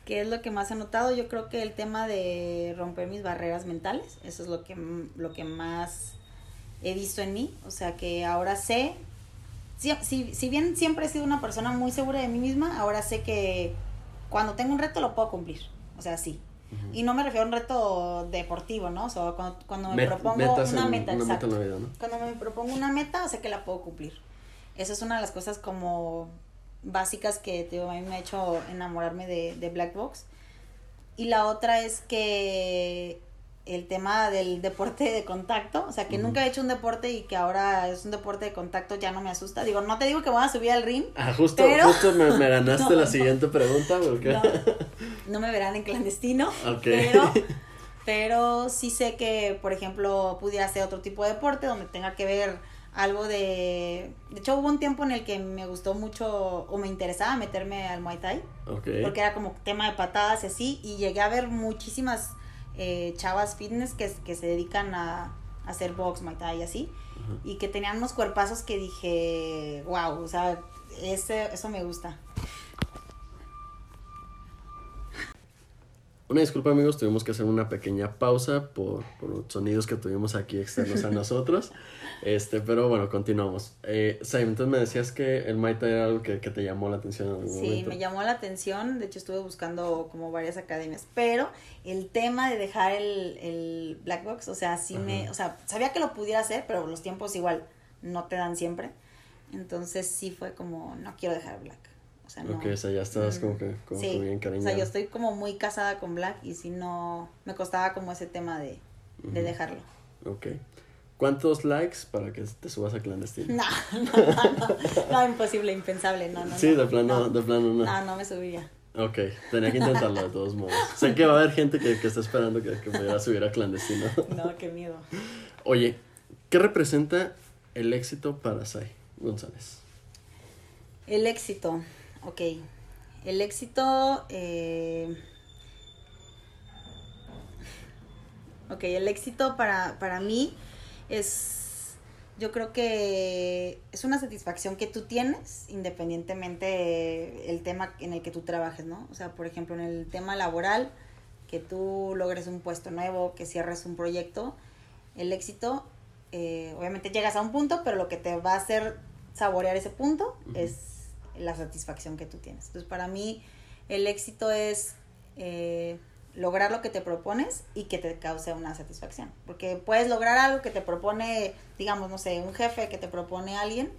¿Qué es lo que más he notado? Yo creo que el tema de romper mis barreras mentales, eso es lo que, lo que más he visto en mí. O sea, que ahora sé, si, si, si bien siempre he sido una persona muy segura de mí misma, ahora sé que cuando tengo un reto lo puedo cumplir. O sea, sí. Y no me refiero a un reto deportivo, ¿no? O sea, cuando, cuando me Met- propongo una en- meta, una meta exacto. en la vida, ¿no? Cuando me propongo una meta, sé que la puedo cumplir. Esa es una de las cosas como básicas que a mí me ha hecho enamorarme de, de Black Box. Y la otra es que el tema del deporte de contacto, o sea, que nunca he hecho un deporte y que ahora es un deporte de contacto ya no me asusta. Digo, no te digo que voy a subir al ring, Ah, justo, Pero- justo me, me ganaste No, la siguiente pregunta porque... no, no me verán en clandestino, Ok. pero, Pero sí sé que, por ejemplo, pudiera hacer otro tipo de deporte donde tenga que ver algo de... De hecho, hubo un tiempo en el que me gustó mucho o me interesaba meterme al Muay Thai. Ok. Porque era como tema de patadas y así. Y llegué a ver muchísimas eh, chavas fitness que, que se dedican a, a hacer box, Muay Thai y así. Y que tenían unos cuerpazos que dije, wow, o sea, ese, eso me gusta. Una disculpa amigos, tuvimos que hacer una pequeña pausa por, por sonidos que tuvimos aquí externos a nosotros. Este, pero bueno, continuamos. Eh, Simon, entonces me decías que el Muay Thai era algo que, que te llamó la atención en algún Sí, momento. me llamó la atención, de hecho estuve buscando como varias academias, pero el tema de dejar el, el black box, o sea, sí me, o sea, sabía que lo pudiera hacer, pero los tiempos igual no te dan siempre. Entonces sí fue como, no quiero dejar black. O sea, no. Ok, o sea, ya Mm, como que, como sí, bien O cariñada. sea, yo estoy como muy casada con black y si no, me costaba como ese tema de, de dejarlo. Ok. ¿Cuántos likes para que te subas a clandestino? No, no, no, no, no, imposible, impensable, no, no. sí, de plano, no. de plano no. No, no me subiría. Ok, tenía que intentarlo de todos modos. sé que va a haber gente que, que está esperando que, que pudiera subir a clandestino. No, qué miedo. Oye, ¿qué representa el éxito para Sai González? El éxito, ok. El éxito, eh... ok, el éxito para, para mí es, yo creo que es una satisfacción que tú tienes independientemente el tema en el que tú trabajes, ¿no? O sea, por ejemplo, en el tema laboral, que tú logres un puesto nuevo, que cierres un proyecto, el éxito, eh, obviamente llegas a un punto, pero lo que te va a hacer saborear ese punto es la satisfacción que tú tienes. Entonces, para mí, el éxito es eh, lograr lo que te propones y que te cause una satisfacción. Porque puedes lograr algo que te propone, digamos, no sé, un jefe que te propone alguien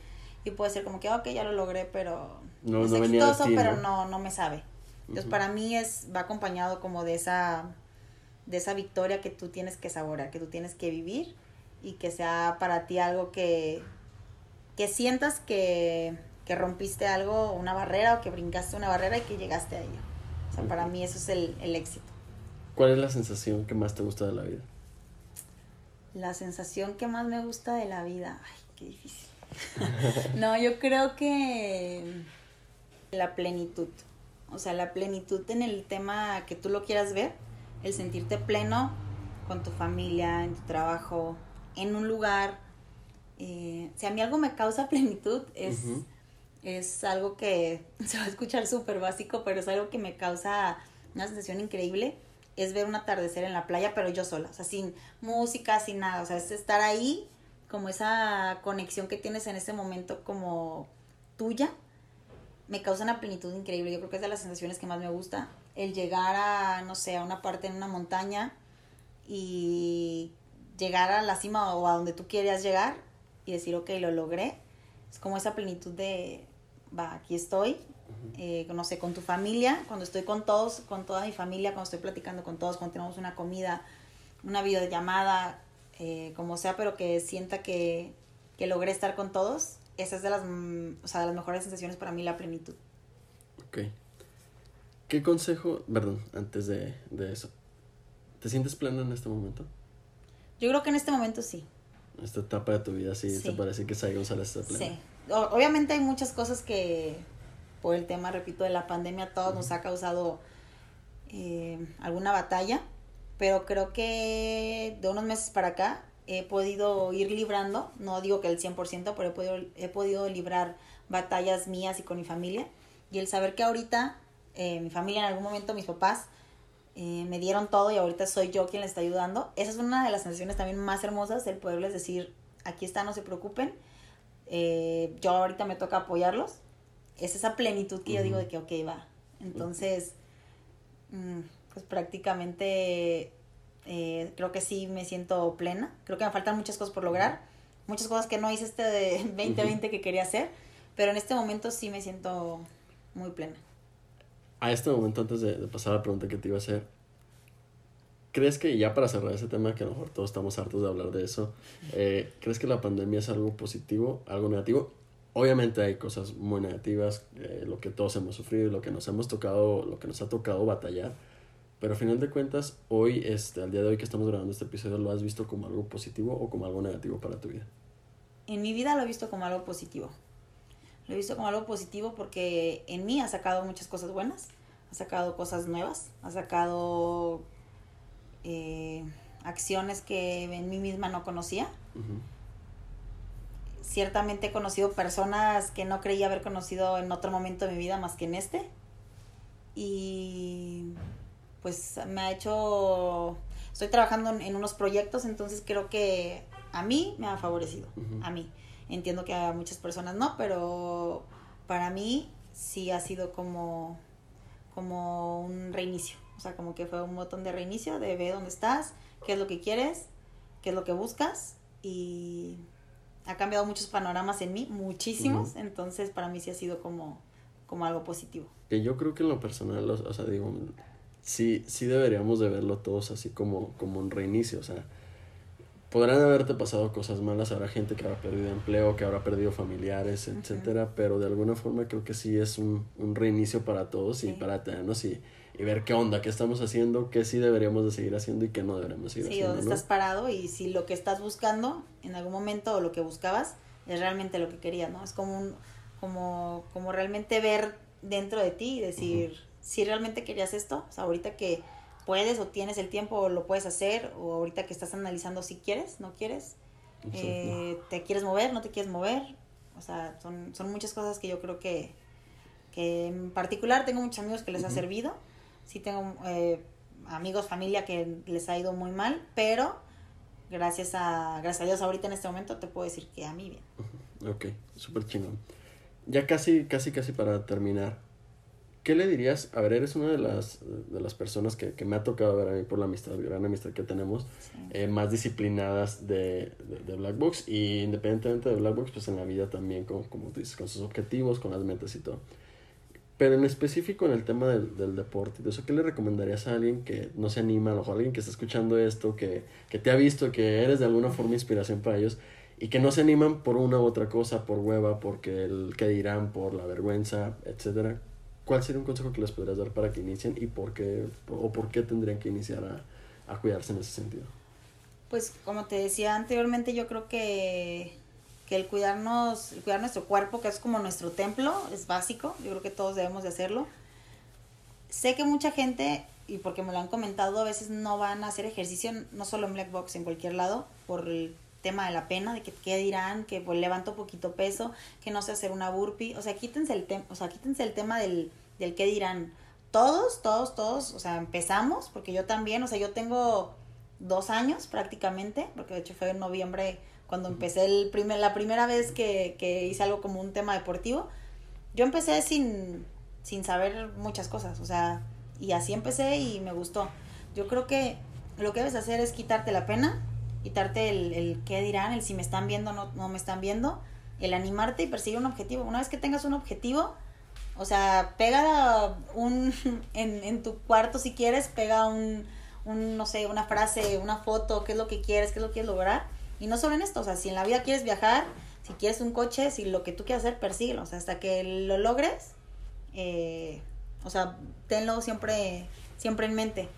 y puede ser como que, ok, ya lo logré, pero No- es no exitoso, ti, pero ¿no? no, no me sabe. Entonces, para mí es, va acompañado como de esa, de esa victoria que tú tienes que saborear, que tú tienes que vivir y que sea para ti algo que, que sientas que, que rompiste algo, una barrera o que brincaste una barrera y que llegaste a ello. O sea, para mí eso es el, el éxito. ¿Cuál es la sensación que más te gusta de la vida? La sensación que más me gusta de la vida. Ay, qué difícil. no, yo creo que la plenitud. O sea, la plenitud en el tema que tú lo quieras ver, el sentirte pleno con tu familia, en tu trabajo, en un lugar. Eh, si a mí algo me causa plenitud, es, es algo que se va a escuchar súper básico, pero es algo que me causa una sensación increíble. Es ver un atardecer en la playa, pero yo sola, o sea, sin música, sin nada. O sea, es estar ahí, como esa conexión que tienes en ese momento como tuya, me causa una plenitud increíble. Yo creo que es de las sensaciones que más me gusta. El llegar a, no sé, a una parte en una montaña y llegar a la cima o a donde tú querías llegar y decir, ok, lo logré. Es como esa plenitud de, va, aquí estoy, eh, no sé, con tu familia, cuando estoy con todos, con toda mi familia, cuando estoy platicando con todos, cuando tenemos una comida, una videollamada, eh, como sea, pero que sienta que, que logré estar con todos, esa es de las, mm, o sea, de las mejores sensaciones para mí, la plenitud. Ok. ¿Qué consejo, perdón, antes de, de eso, ¿te sientes plena en este momento? Yo creo que en este momento sí. Esta etapa de tu vida, sí, Sí. te parece que González está plena. Sí. O- obviamente hay muchas cosas que por el tema, repito, de la pandemia, a todos nos ha causado eh, alguna batalla, pero creo que de unos meses para acá he podido ir librando, no digo que el 100%, pero he podido, he podido librar batallas mías y con mi familia. Y el saber que ahorita eh, mi familia en algún momento, mis papás, eh, me dieron todo y ahorita soy yo quien les está ayudando. Esa es una de las sensaciones también más hermosas, el poderles decir, aquí está, no se preocupen. Eh, yo ahorita me toca apoyarlos. Es esa plenitud que yo digo de que, ok, va. Entonces, mm, pues prácticamente eh, creo que sí me siento plena. Creo que me faltan muchas cosas por lograr. Muchas cosas que no hice este de 2020 que quería hacer. Pero en este momento sí me siento muy plena. A este momento, antes de, de pasar a la pregunta que te iba a hacer, ¿crees que ya para cerrar ese tema, que a lo mejor todos estamos hartos de hablar de eso, eh, ¿crees que la pandemia es algo positivo, algo negativo? Obviamente hay cosas muy negativas, eh, lo que todos hemos sufrido, lo que nos hemos tocado, lo que nos ha tocado batallar, Pero a final de cuentas, hoy, este, al día de hoy que estamos grabando este episodio, ¿lo has visto como algo positivo o como algo negativo para tu vida? En mi vida lo he visto como algo positivo. Lo he visto como algo positivo porque en mí ha sacado muchas cosas buenas, ha sacado cosas nuevas, ha sacado eh, acciones que en mí misma no conocía. Ujú. Ciertamente he conocido personas que no creía haber conocido en otro momento de mi vida más que en este. Y pues me ha hecho... Estoy trabajando en, unos proyectos, entonces creo que a mí me ha favorecido. A mí. Entiendo que a muchas personas no, pero para mí sí ha sido como, como un reinicio. O sea, como que fue un botón de reinicio, de ver dónde estás, qué es lo que quieres, qué es lo que buscas. Y ha cambiado muchos panoramas en mí, muchísimos. Ujú. Entonces para mí sí ha sido como, como algo positivo. Que yo creo que en lo personal, o, o sea, digo, sí, sí deberíamos de verlo todos así como, como un reinicio, o sea, podrán haberte pasado cosas malas, habrá gente que habrá perdido empleo, que habrá perdido familiares, etcétera, pero de alguna forma creo que sí es un, un reinicio para todos y Sí. para tenernos y, y ver qué onda, qué estamos haciendo, qué sí deberíamos de seguir haciendo y qué no deberíamos seguir Sí, haciendo, dónde ¿no? estás parado y si lo que estás buscando en algún momento o lo que buscabas es realmente lo que querías, ¿no? Es como un, como, como realmente ver dentro de ti y decir, si realmente querías esto, o sea, ahorita que puedes o tienes el tiempo o lo puedes hacer, o ahorita que estás analizando si quieres, no quieres, eh, te quieres mover, no te quieres mover, o sea, son, son muchas cosas que yo creo que, que en particular tengo muchos amigos que les ha servido, sí tengo eh, amigos, familia que les ha ido muy mal, pero gracias a, gracias a Dios ahorita en este momento te puedo decir que a mí bien. Ok, súper chingón. Ya casi, casi, casi para terminar. ¿Qué le dirías? A ver, eres una de las, de las personas que, que me ha tocado ver a mí por la amistad, gran amistad que tenemos, Sí. eh, más disciplinadas de, de, de Black Box y independientemente de Black Box, pues en la vida también, con, como tú dices, con sus objetivos, con las metas y todo. Pero en específico en el tema del, del deporte, eso, ¿qué le recomendarías a alguien que no se anima, a lo mejor alguien que está escuchando esto, que, que te ha visto, que eres de alguna forma inspiración para ellos y que no se animan por una u otra cosa, por hueva, porque el que dirán, por la vergüenza, etcétera? ¿Cuál sería un consejo que les podrías dar para que inicien y por qué, o por qué tendrían que iniciar a, a cuidarse en ese sentido? Pues como te decía anteriormente, yo creo que, que el cuidarnos, cuidar nuestro cuerpo, que es como nuestro templo, es básico, yo creo que todos debemos de hacerlo. Sé que mucha gente, y porque me lo han comentado, a veces no van a hacer ejercicio, no solo en Black Box, en cualquier lado, por el tema de la pena, de que qué dirán, que pues levanto poquito peso, que no sé hacer una burpee, o sea, quítense el tema, sea, quítense el tema del, del qué dirán. Todos, todos, todos, o sea, empezamos, porque yo también, o sea, yo tengo dos años prácticamente, porque de hecho fue en noviembre cuando empecé el primer, la primera vez que, que hice algo como un tema deportivo. Yo empecé sin, sin saber muchas cosas, o sea, y así empecé y me gustó. Yo creo que lo que debes hacer es quitarte la pena, quitarte el, el qué dirán, el si me están viendo o no, no me están viendo, el animarte y perseguir un objetivo. Una vez que tengas un objetivo, o sea, pega un, en, en tu cuarto si quieres, pega un, un, no sé, una frase, una foto, qué es lo que quieres, qué es lo que quieres lograr. Y no solo en esto, o sea, si en la vida quieres viajar, si quieres un coche, si lo que tú quieras hacer, persíguelo. O sea, hasta que lo logres, eh, o sea, tenlo siempre, siempre en mente.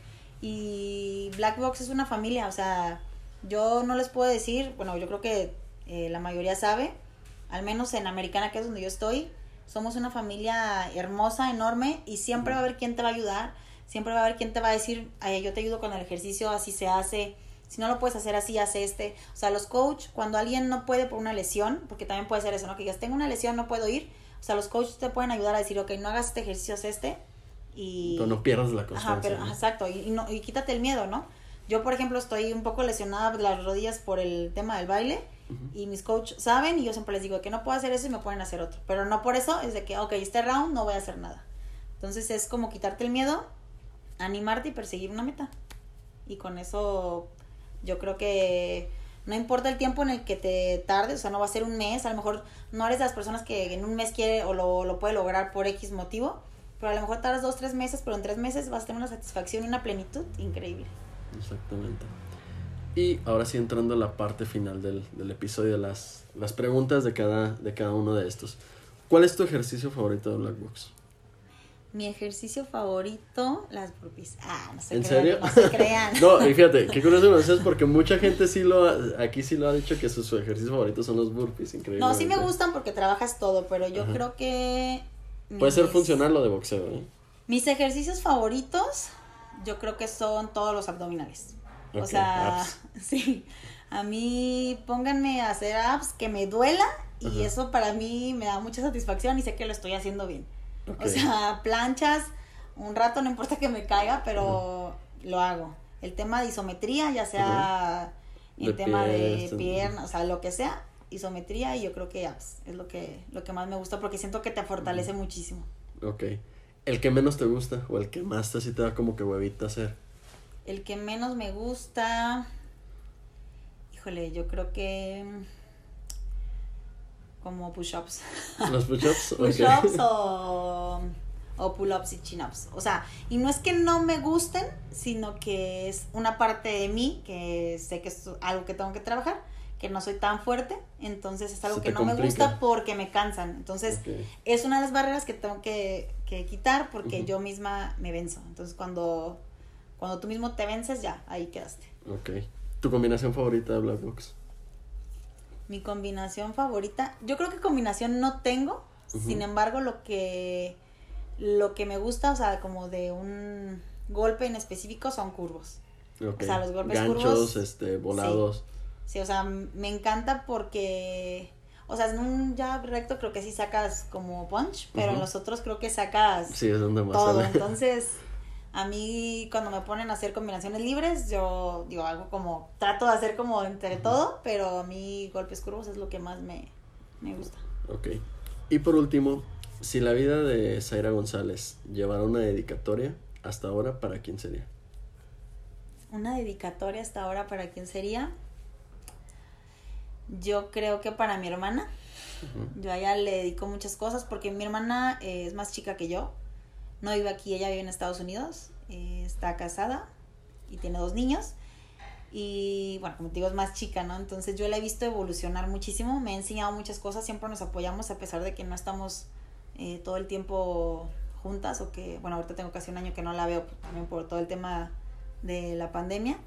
Y Black Box es una familia, o sea, yo no les puedo decir, bueno, yo creo que eh, la mayoría sabe, al menos en Americana, que es donde yo estoy, somos una familia hermosa, enorme, y siempre va a haber quien te va a ayudar, siempre va a haber quien te va a decir, "Ay, yo te ayudo con el ejercicio, así se hace, si no lo puedes hacer así, hace este. O sea, los coach, cuando alguien no puede por una lesión, porque también puede ser eso, ¿no? Que digas, tengo una lesión, no puedo ir. O sea, los coaches te pueden ayudar a decir, ok, no hagas este ejercicio, haz este. Y... Pero no pierdas la constancia. Ajá, pero, exacto, y, y no, y quítate el miedo, ¿no? Yo, por ejemplo, estoy un poco lesionada de las rodillas por el tema del baile y mis coaches saben y yo siempre les digo que no puedo hacer eso y me pueden hacer otro. Pero no por eso es de que, ok, este round no voy a hacer nada. Entonces es como quitarte el miedo, animarte y perseguir una meta. Y con eso yo creo que no importa el tiempo en el que te tardes, o sea, no va a ser un mes, a lo mejor no eres de las personas que en un mes quiere o lo, lo puede lograr por X motivo, pero a lo mejor tardas dos, tres meses, pero en tres meses vas a tener una satisfacción y una plenitud increíble. Exactamente. Y ahora sí entrando a la parte final del, del episodio, las, las preguntas de cada, de cada uno de estos. ¿Cuál es tu ejercicio favorito de Black Box? Mi ejercicio favorito, las burpees. Ah, no se ¿En crean, serio? no se crean. no, y fíjate, qué curioso lo dices porque mucha gente sí lo ha, aquí sí lo ha dicho que su, su ejercicio favorito son los burpees, increíble. No, sí me gustan porque trabajas todo, pero yo Ajá. creo que... Puede ser funcional lo de boxeo, ¿eh? Mis ejercicios favoritos, yo creo que son todos los abdominales. o sea, abs. sí. A mí pónganme a hacer abs que me duela y Ajá. eso para mí me da mucha satisfacción y sé que lo estoy haciendo bien. O sea, planchas, un rato no importa que me caiga, pero lo hago. El tema de isometría, ya sea De el tema de pies, piernas, o sea, lo que sea, isometría y yo creo que abs es lo que, lo que más me gusta porque siento que te fortalece muchísimo. Ok. ¿El que menos te gusta o el que más te, así te da como que huevita hacer? El que menos me gusta, híjole, yo creo que como push-ups. ¿Los push-ups? Push-ups o, o pull-ups y chin-ups. O sea, y no es que no me gusten, sino que es una parte de mí que sé que es algo que tengo que trabajar, que no soy tan fuerte, entonces es algo que no me gusta porque me cansan. Entonces, es una de las barreras que tengo que, que quitar porque yo misma me venzo. Entonces, cuando, cuando tú mismo te vences, ya, ahí quedaste. Ok. ¿Tu combinación favorita de Black Box? Mi combinación favorita, yo creo que combinación no tengo, sin embargo lo que lo que me gusta, o sea, como de un golpe en específico son curvos. O sea, los golpes Ganchos, curvos, este, volados. Sí, o sea, me encanta porque o sea, en un jab recto creo que sí sacas como punch, pero en los otros creo que sacas Sí, es donde más todo. sale. Entonces, a mí cuando me ponen a hacer combinaciones libres, yo digo algo como, trato de hacer como entre todo, pero a mí golpes curvos es lo que más me, me gusta. Ok. Y por último, si la vida de Zaira González llevara una dedicatoria, hasta ahora, ¿para quién sería? Una dedicatoria hasta ahora para quién sería. Yo creo que para mi hermana. Yo a ella le dedico muchas cosas porque mi hermana es más chica que yo. No vive aquí, ella vive en Estados Unidos. eh, está casada y tiene dos niños. Y bueno, como te digo, es más chica, ¿no? Entonces yo la he visto evolucionar muchísimo. Me ha enseñado muchas cosas. Siempre nos apoyamos a pesar de que no estamos eh, todo el tiempo juntas o que, bueno, ahorita tengo casi un año que no la veo también por todo el tema de la pandemia.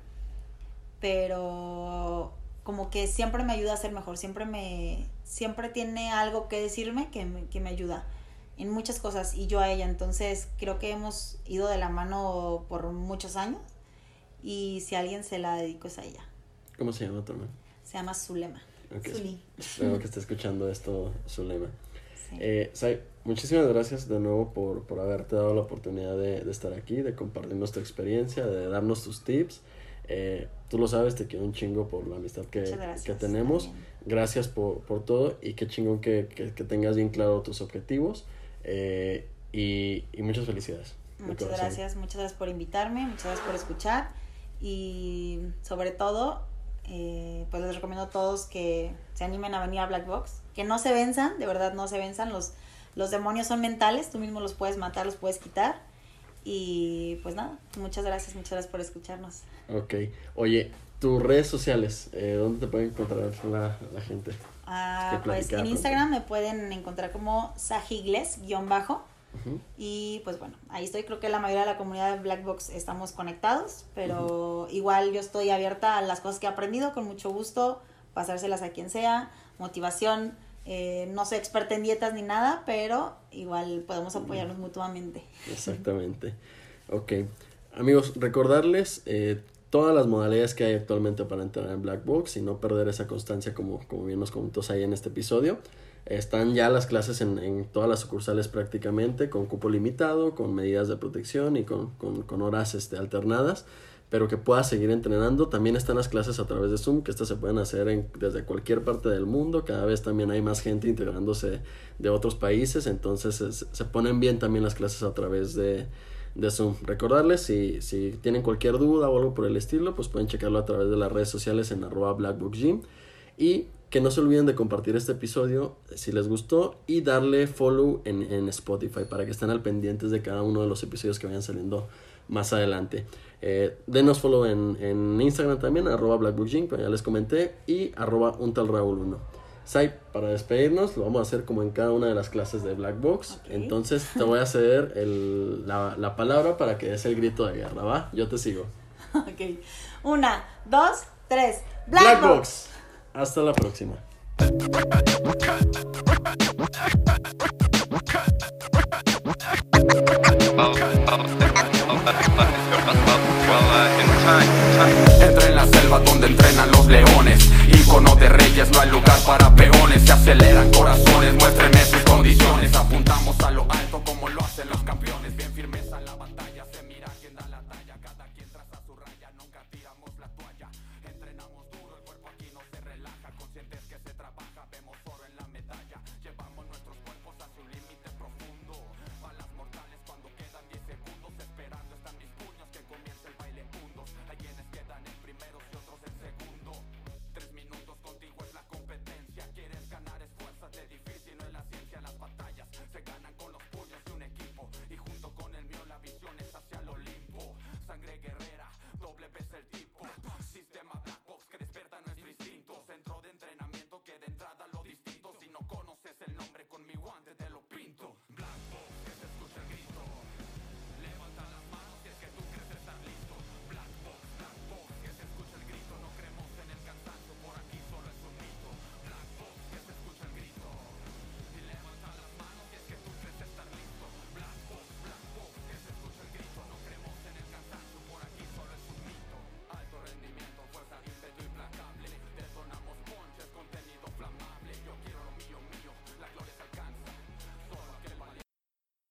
Pero como que siempre me ayuda a ser mejor, siempre me, siempre tiene algo que decirme que me, que me ayuda en muchas cosas y yo a ella, entonces creo que hemos ido de la mano por muchos años y si a alguien se la dedico es a ella, ¿Cómo se llama tu hermano? se llama Zulema. Ok. Zuli. Espero que esté escuchando esto, Zulema. Sí. Eh, Sai, muchísimas gracias de nuevo por, por haberte dado la oportunidad de, de estar aquí, de compartirnos tu experiencia, de darnos tus tips. Eh, tú lo sabes, te quiero un chingo por la amistad que, gracias, que tenemos. también. Gracias por, por todo y qué chingón que, que, que tengas bien claro tus objetivos. Eh, y, y muchas felicidades. de Muchas gracias, muchas gracias por invitarme, muchas gracias por escuchar y sobre todo, eh, pues les recomiendo a todos que se animen a venir a Black Box, que no se venzan, de verdad no se venzan, los, los demonios son mentales, tú mismo los puedes matar, los puedes quitar y pues nada, muchas gracias, muchas gracias por escucharnos. Ok. Oye, tus redes sociales, eh, ¿dónde te pueden encontrar la, la gente? Ah, pues en. Instagram me pueden encontrar como sajigles, guion bajo. Y pues bueno, ahí estoy. Creo que la mayoría de la comunidad de Black Box estamos conectados, pero igual yo estoy abierta a las cosas que he aprendido, con mucho gusto, pasárselas a quien sea, motivación. eh, no soy experta en dietas ni nada, pero igual podemos apoyarnos mutuamente. Exactamente. Ok. Amigos, recordarles eh, todas las modalidades que hay actualmente para entrar en Black Box y no perder esa constancia como, como bien nos ahí en este episodio. Están ya las clases en, en todas las sucursales prácticamente, con cupo limitado, con medidas de protección y con, con, con horas este, alternadas, pero que puedas seguir entrenando. También están las clases a través de Zoom, que estas se pueden hacer en- desde cualquier parte del mundo. Cada vez también hay más gente integrándose de otros países, entonces se ponen bien también las clases a través de, de Zoom. Recordarles, si, si tienen cualquier duda o algo por el estilo, pues pueden checarlo a través de las redes sociales en arroba blackbookgym. Y que no se olviden de compartir este episodio si les gustó y darle follow en, en Spotify para que estén al pendientes de cada uno de los episodios que vayan saliendo más adelante. Eh, denos follow en, en Instagram también, arroba blackbookgym, como ya les comenté, y arroba un tal Raúl 1. Sai, para despedirnos, lo vamos a hacer como en cada una de las clases de Black Box. Entonces te voy a ceder el- la, la palabra para que des el grito de guerra, ¿va? Yo te sigo. Ok. Una, dos, tres. Black, Box. Hasta la próxima. Entra en la selva donde entrenan los leones icono de reyes, no hay lugar para peones. Se aceleran corazones, muéstrenme sus condiciones. Apuntamos a lo alto.